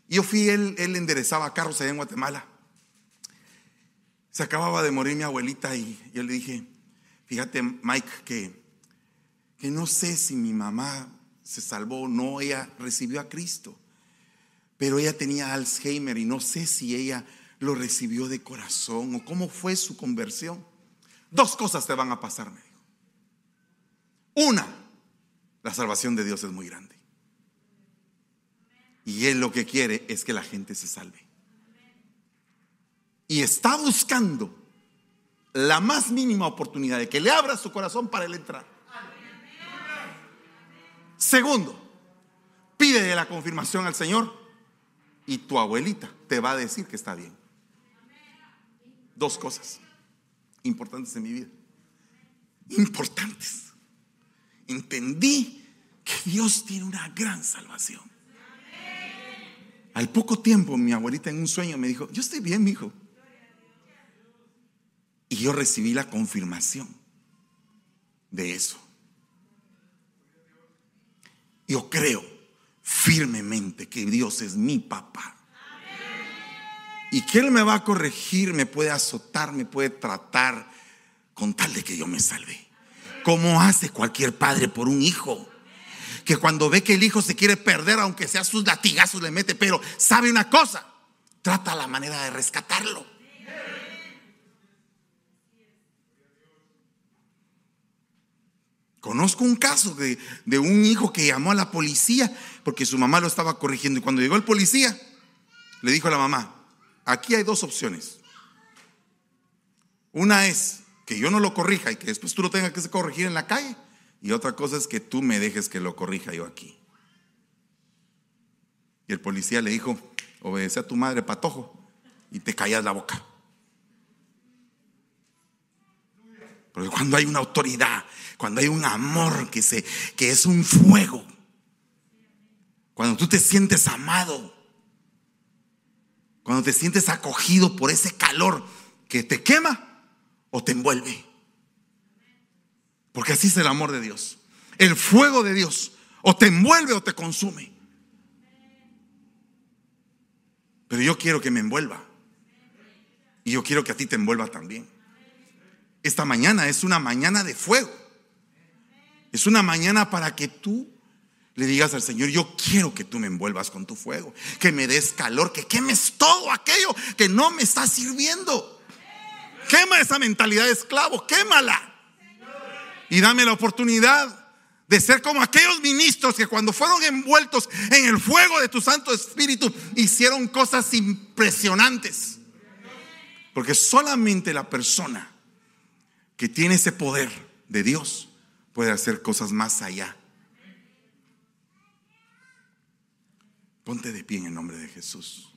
Yo fui, él, él enderezaba carros allá en Guatemala. Se acababa de morir mi abuelita y yo le dije, fíjate Mike, que, que no sé si mi mamá se salvó o no, ella recibió a Cristo, pero ella tenía Alzheimer y no sé si ella lo recibió de corazón o cómo fue su conversión. Dos cosas te van a pasar, me dijo. Una, la salvación de Dios es muy grande. Y Él lo que quiere es que la gente se salve. Y está buscando la más mínima oportunidad de que le abra su corazón para él entrar. Segundo, pide la confirmación al Señor y tu abuelita te va a decir que está bien. Dos cosas importantes en mi vida. Importantes. Entendí que Dios tiene una gran salvación. Al poco tiempo, mi abuelita en un sueño me dijo, yo estoy bien, mi hijo. Y yo recibí la confirmación de eso. Yo creo firmemente que Dios es mi papá. Y que Él me va a corregir, me puede azotar, me puede tratar con tal de que yo me salve. Como hace cualquier padre por un hijo que cuando ve que el hijo se quiere perder, aunque sea sus latigazos, le mete, pero sabe una cosa, trata la manera de rescatarlo. Conozco un caso de, de, un hijo que llamó a la policía porque su mamá lo estaba corrigiendo. Y cuando llegó el policía, le dijo a la mamá, aquí hay dos opciones. Una es que yo no lo corrija y que después tú lo tengas que corregir en la calle. Y otra cosa es que tú me dejes que lo corrija yo aquí. Y el policía le dijo, obedece a tu madre, patojo, y te callas la boca. Porque cuando hay una autoridad, cuando hay un amor que, se, que es un fuego, cuando tú te sientes amado, cuando te sientes acogido por ese calor que te quema o te envuelve. Porque así es el amor de Dios. El fuego de Dios o te envuelve o te consume. Pero yo quiero que me envuelva. Y yo quiero que a ti te envuelva también. Esta mañana es una mañana de fuego. Es una mañana para que tú le digas al Señor, yo quiero que tú me envuelvas con tu fuego, que me des calor, que quemes todo aquello que no me está sirviendo. Quema esa mentalidad de esclavo, quémala. Y dame la oportunidad de ser como aquellos ministros que cuando fueron envueltos en el fuego de tu Santo Espíritu hicieron cosas impresionantes. Porque solamente la persona que tiene ese poder de Dios puede hacer cosas más allá. Ponte de pie en el nombre de Jesús.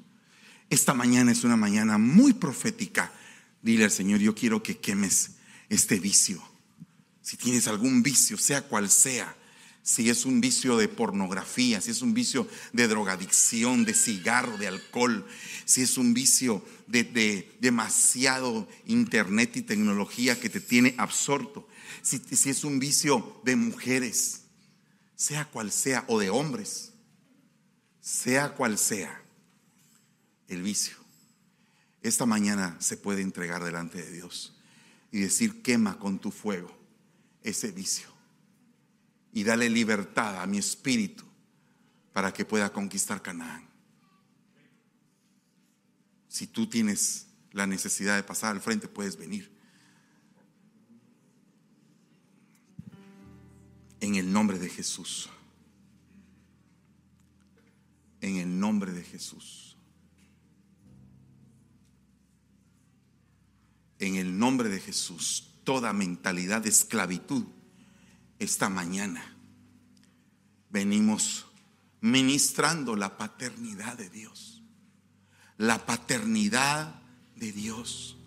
Esta mañana es una mañana muy profética. Dile al Señor, yo quiero que quemes este vicio. Si tienes algún vicio, sea cual sea, si es un vicio de pornografía, si es un vicio de drogadicción, de cigarro, de alcohol, si es un vicio de, demasiado internet y tecnología que te tiene absorto, si, es un vicio de mujeres, sea cual sea, o de hombres, sea cual sea el vicio, esta mañana se puede entregar delante de Dios y decir, quema con tu fuego ese vicio y dale libertad a mi espíritu para que pueda conquistar Canaán. Si tú tienes la necesidad de pasar al frente, puedes venir. En el nombre de Jesús. En el nombre de Jesús. En el nombre de Jesús, toda mentalidad de esclavitud esta mañana venimos ministrando la paternidad de Dios. La paternidad de Dios.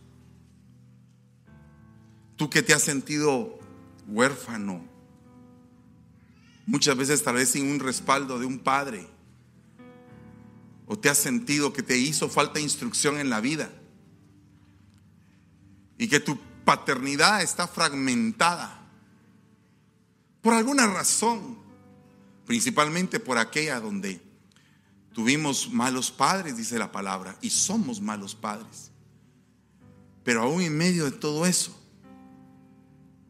Tú que te has sentido huérfano, muchas veces tal vez sin un respaldo de un padre, o te has sentido que te hizo falta instrucción en la vida, y que tu paternidad está fragmentada por alguna razón, principalmente por aquella donde tuvimos malos padres, dice la palabra, y somos malos padres. Pero aún en medio de todo eso,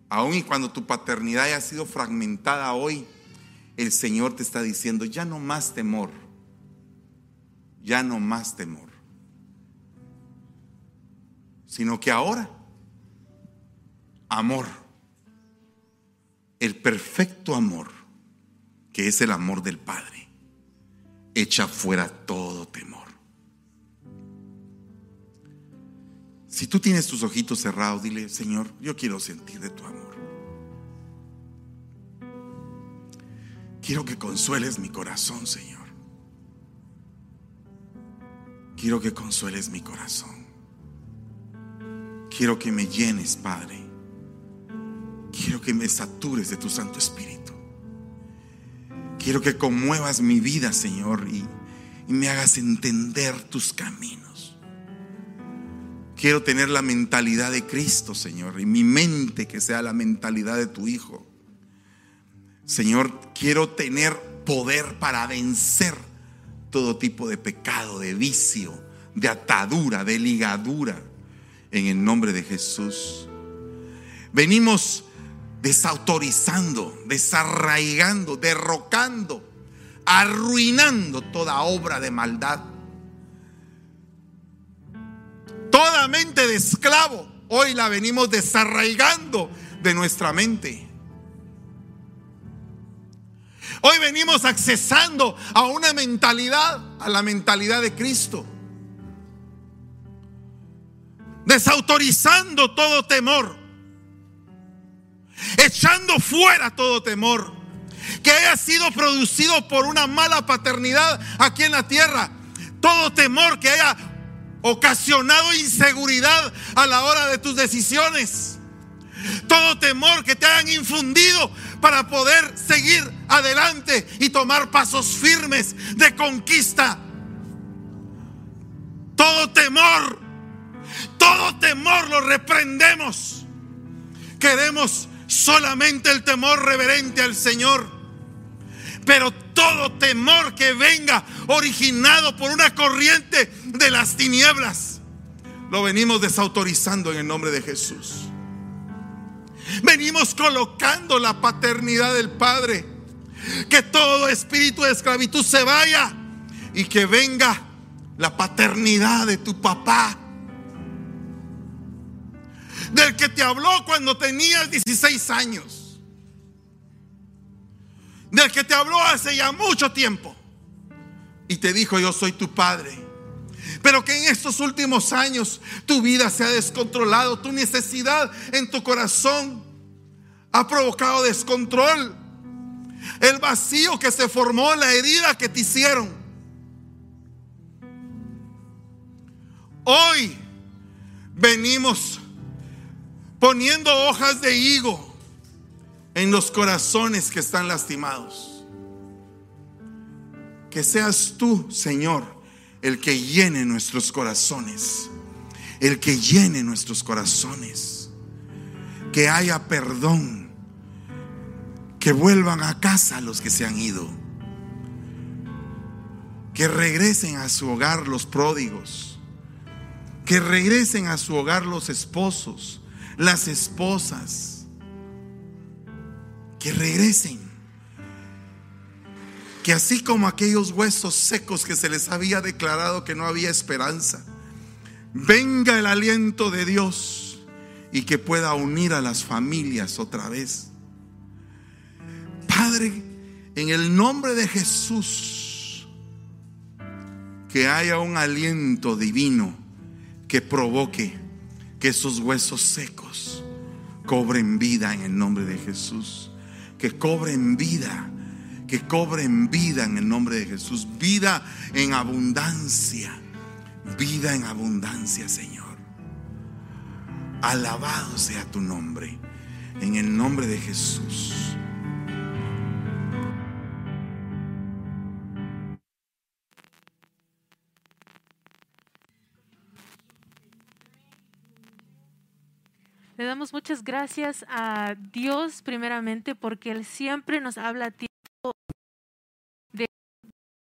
aún y cuando tu paternidad haya sido fragmentada hoy, el Señor te está diciendo, ya no más temor, ya no más temor, sino que ahora, amor el perfecto amor, que es el amor del Padre, echa fuera todo temor. Si tú tienes tus ojitos cerrados, dile, Señor, yo quiero sentir de tu amor. Quiero que consueles mi corazón, Señor. Quiero que consueles mi corazón. Quiero que me llenes, Padre Quiero que me satures de tu Santo Espíritu. Quiero que conmuevas mi vida, Señor, y, me hagas entender tus caminos. Quiero tener la mentalidad de Cristo, Señor, y mi mente que sea la mentalidad de tu Hijo. Señor, quiero tener poder para vencer todo tipo de pecado, de vicio, de atadura, de ligadura, en el nombre de Jesús. Venimos desautorizando, desarraigando, derrocando, arruinando toda obra de maldad. Toda mente de esclavo, hoy la venimos desarraigando de nuestra mente. Hoy venimos accesando a una mentalidad, a la mentalidad de Cristo. Desautorizando todo temor. Echando fuera todo temor que haya sido producido por una mala paternidad aquí en la tierra. Todo temor que haya ocasionado inseguridad a la hora de tus decisiones. Todo temor que te hayan infundido para poder seguir adelante y tomar pasos firmes de conquista. Todo temor, todo temor lo reprendemos. Queremos solamente el temor reverente al Señor. Pero todo temor que venga originado por una corriente de las tinieblas, lo venimos desautorizando en el nombre de Jesús. Venimos colocando la paternidad del Padre. Que todo espíritu de esclavitud se vaya y que venga la paternidad de tu papá. Del que te habló cuando tenías 16 años. Del que te habló hace ya mucho tiempo. Y te dijo, yo soy tu padre. Pero que en estos últimos años tu vida se ha descontrolado, tu necesidad en tu corazón ha provocado descontrol. El vacío que se formó, la herida que te hicieron. Hoy venimos poniendo hojas de higo en los corazones que están lastimados. Que seas tú, Señor, el que llene nuestros corazones, el que llene nuestros corazones, que haya perdón, que vuelvan a casa los que se han ido, que regresen a su hogar los pródigos, que regresen a su hogar los esposos, las esposas, que regresen que así como aquellos huesos secos que se les había declarado que no había esperanza, venga el aliento de Dios y que pueda unir a las familias otra vez. Padre, en el nombre de Jesús, que haya un aliento divino que provoque que esos huesos secos cobren vida en el nombre de Jesús, que cobren vida que cobren vida en el nombre de Jesús, vida en abundancia, vida en abundancia, Señor. Alabado sea tu nombre, en el nombre de Jesús. Le damos muchas gracias a Dios primeramente porque Él siempre nos habla a ti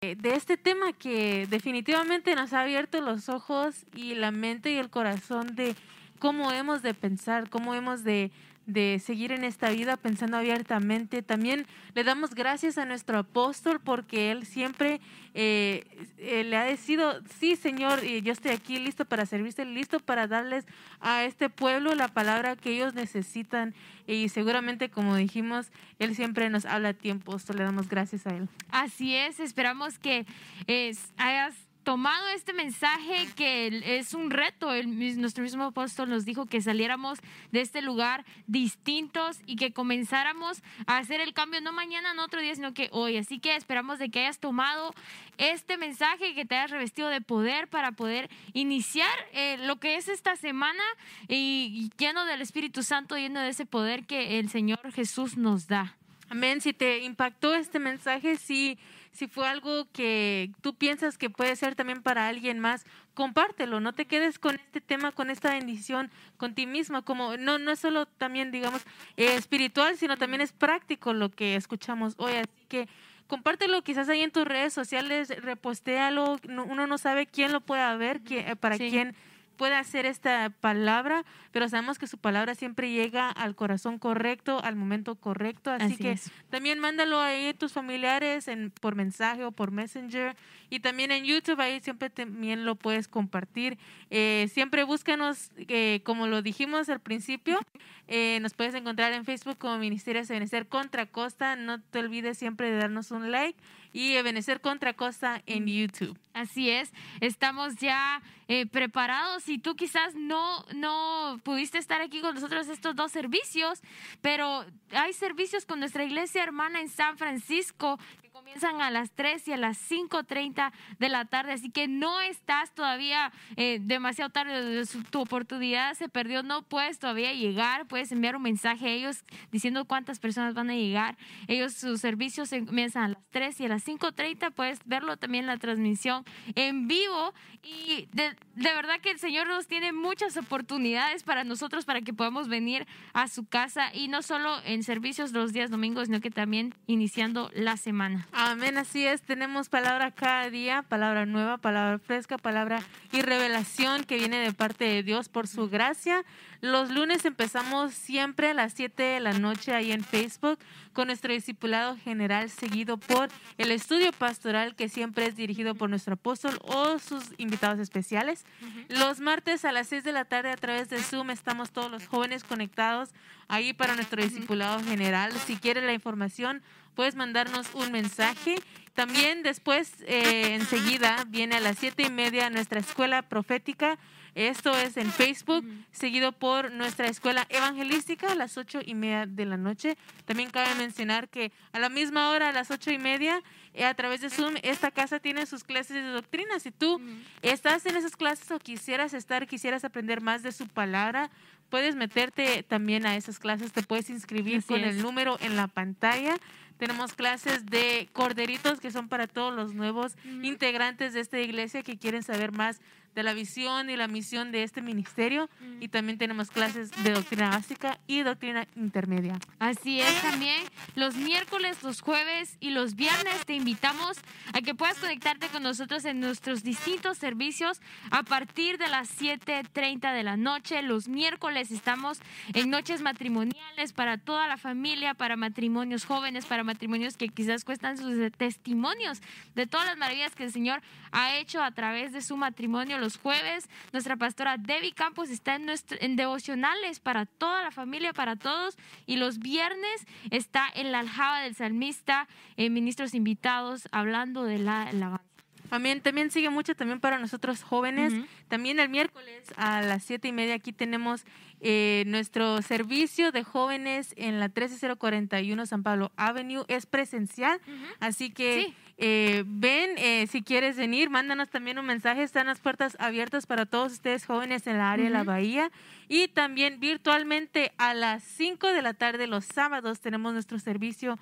de este tema que definitivamente nos ha abierto los ojos y la mente y el corazón de cómo hemos de pensar, cómo hemos de, de seguir en esta vida pensando abiertamente. También le damos gracias a nuestro apóstol porque él siempre eh, eh, le ha decidido, sí Señor, yo estoy aquí listo para servirse, listo para darles a este pueblo la palabra que ellos necesitan y seguramente como dijimos, él siempre nos habla a tiempo, le damos gracias a él. Así es, esperamos que eh, hayas tomado este mensaje que es un reto, el, nuestro mismo apóstol nos dijo que saliéramos de este lugar distintos y que comenzáramos a hacer el cambio no mañana, no otro día, sino que hoy. Así que esperamos de que hayas tomado este mensaje, que te hayas revestido de poder para poder iniciar eh, lo que es esta semana y lleno del Espíritu Santo, lleno de ese poder que el Señor Jesús nos da. Amén. Si te impactó este mensaje, si si fue algo que tú piensas que puede ser también para alguien más, compártelo, no te quedes con este tema, con esta bendición, con ti misma, como no, no es solo también, digamos, eh, espiritual, sino también es práctico lo que escuchamos hoy, así que compártelo quizás ahí en tus redes sociales, repostéalo, uno no sabe quién lo pueda ver, quién, eh, para quién puede hacer esta palabra, pero sabemos que su palabra siempre llega al corazón correcto, al momento correcto. Así, Así que es. también mándalo ahí a tus familiares en, por mensaje o por Messenger. Y también en YouTube, ahí siempre también lo puedes compartir. Eh, siempre búscanos, eh, como lo dijimos al principio, eh, nos puedes encontrar en Facebook como Ministerio de Benecer Contra Costa. No te olvides siempre de darnos un like y Benecer Contra Costa en YouTube. Así es, estamos ya eh, preparados. Si tú quizás no, no pudiste estar aquí con nosotros estos dos servicios, pero hay servicios con nuestra iglesia hermana en San Francisco comienzan a las 3 y a las 5.30 de la tarde, así que no estás todavía eh, demasiado tarde, tu oportunidad se perdió, no puedes todavía llegar, puedes enviar un mensaje a ellos diciendo cuántas personas van a llegar. Ellos, sus servicios se comienzan a las 3 y a las 5.30, puedes verlo también en la transmisión en vivo y de verdad que el Señor nos tiene muchas oportunidades para nosotros para que podamos venir a su casa y no solo en servicios los días domingos, sino que también iniciando la semana. Amén, así es. Tenemos palabra cada día, palabra nueva, palabra fresca, palabra y revelación que viene de parte de Dios por su gracia. Los lunes empezamos siempre a las 7 de la noche ahí en Facebook con nuestro discipulado general seguido por el estudio pastoral que siempre es dirigido por nuestro apóstol o sus invitados especiales. Los martes a las 6 de la tarde a través de Zoom estamos todos los jóvenes conectados ahí para nuestro discipulado general. Si quieres la información, puedes mandarnos un mensaje. También después, eh, enseguida, viene a las siete y media nuestra escuela profética. Esto es en Facebook, seguido por nuestra escuela evangelística a las ocho y media de la noche. También cabe mencionar que a la misma hora, a las ocho y media, eh, a través de Zoom, esta casa tiene sus clases de doctrina. Si tú estás en esas clases o quisieras estar, quisieras aprender más de su palabra, puedes meterte también a esas clases, te puedes inscribir Así con es. el número en la pantalla. Tenemos clases de corderitos que son para todos los nuevos integrantes de esta iglesia que quieren saber más de la visión y la misión de este ministerio. Y también tenemos clases de doctrina básica y doctrina intermedia. Así es también. Los miércoles, los jueves y los viernes te invitamos a que puedas conectarte con nosotros en nuestros distintos servicios a partir de las 7.30 de la noche. Los miércoles estamos en noches matrimoniales para toda la familia, para matrimonios jóvenes, para matrimonios que quizás cuestan sus testimonios de todas las maravillas que el Señor ha hecho a través de su matrimonio los jueves. Nuestra pastora Debbie Campos está en, nuestro, en devocionales para toda la familia, para todos. Y los viernes está en la aljaba del salmista, eh, ministros invitados, hablando de la alabanza. Amén. También sigue mucho también para nosotros jóvenes. También el miércoles a las siete y media aquí tenemos eh, nuestro servicio de jóvenes en la 13041 San Pablo Avenue. Es presencial, así que Sí. eh, ven, eh, si quieres venir, mándanos también un mensaje. Están las puertas abiertas para todos ustedes jóvenes en la área de la. Bahía. Y también virtualmente a las 5 de la tarde los sábados tenemos nuestro servicio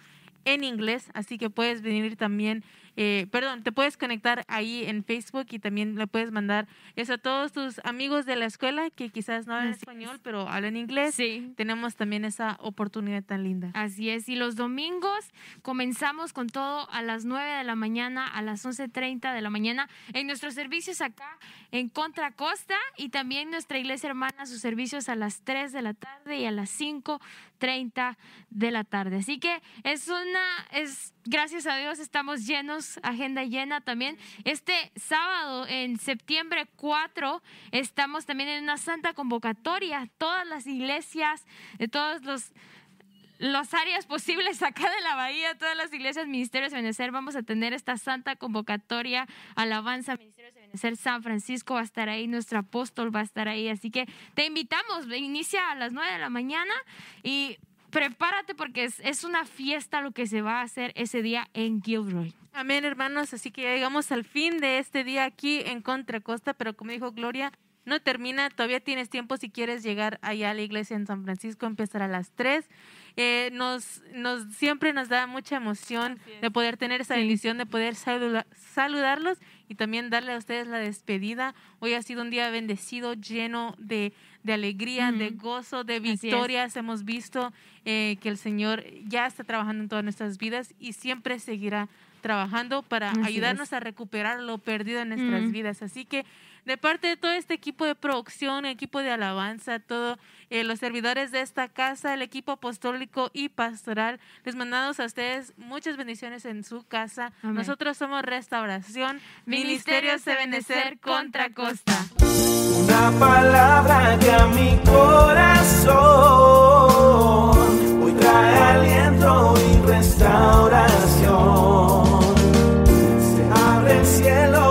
en inglés, así que puedes venir también, eh, perdón, te puedes conectar ahí en Facebook y también le puedes mandar eso a todos tus amigos de la escuela que quizás no hablan Así español, pero hablan inglés. Sí. Tenemos también esa oportunidad tan linda. Así es, y los domingos comenzamos con todo a las 9 de la mañana, a las 11.30 de la mañana, en nuestros servicios acá en Contra Costa y también nuestra iglesia hermana, sus servicios a las 3 de la tarde y a las 5.30 de la tarde. Así que es una, es, gracias a Dios estamos llenos, agenda llena también. Este sábado, en septiembre 4, estamos también en una santa convocatoria, todas las iglesias, de todos los las áreas posibles acá de la bahía, todas las iglesias, ministerios de Benecer, vamos a tener esta santa convocatoria, alabanza, ministerios de Benecer, San Francisco va a estar ahí, nuestro apóstol va a estar ahí, así que te invitamos, inicia a las 9 de la mañana y prepárate porque es, es una fiesta lo que se va a hacer ese día en Gilroy. Amén, hermanos. Así que ya llegamos al fin de este día aquí en Contra Costa, pero como dijo Gloria, no termina. Todavía tienes tiempo si quieres llegar allá a la iglesia en San Francisco, empezar a las 3. Eh, nos, nos, siempre nos da mucha emoción de poder tener esa bendición, de poder saludar, saludarlos y también darle a ustedes la despedida. Hoy ha sido un día bendecido, lleno de, de alegría, de gozo, de victorias. Hemos visto eh, que el Señor ya está trabajando en todas nuestras vidas y siempre seguirá trabajando para Así ayudarnos es. a recuperar lo perdido en nuestras Mm. vidas. Así que De parte de todo este equipo de producción, equipo de alabanza, todos eh, los servidores de esta casa, el equipo apostólico y pastoral, les mandamos a ustedes muchas bendiciones en su casa. Amén. Nosotros somos Restauración, Ministerios de Benecer contra Costa. Una palabra que a mi corazón hoy trae aliento y restauración. Se abre el cielo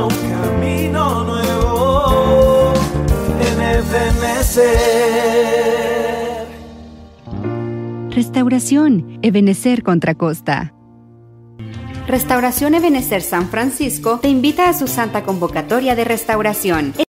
un camino nuevo en Ebenecer. Restauración, Ebenecer contra Costa. Restauración Ebenecer San Francisco te invita a su santa convocatoria de restauración.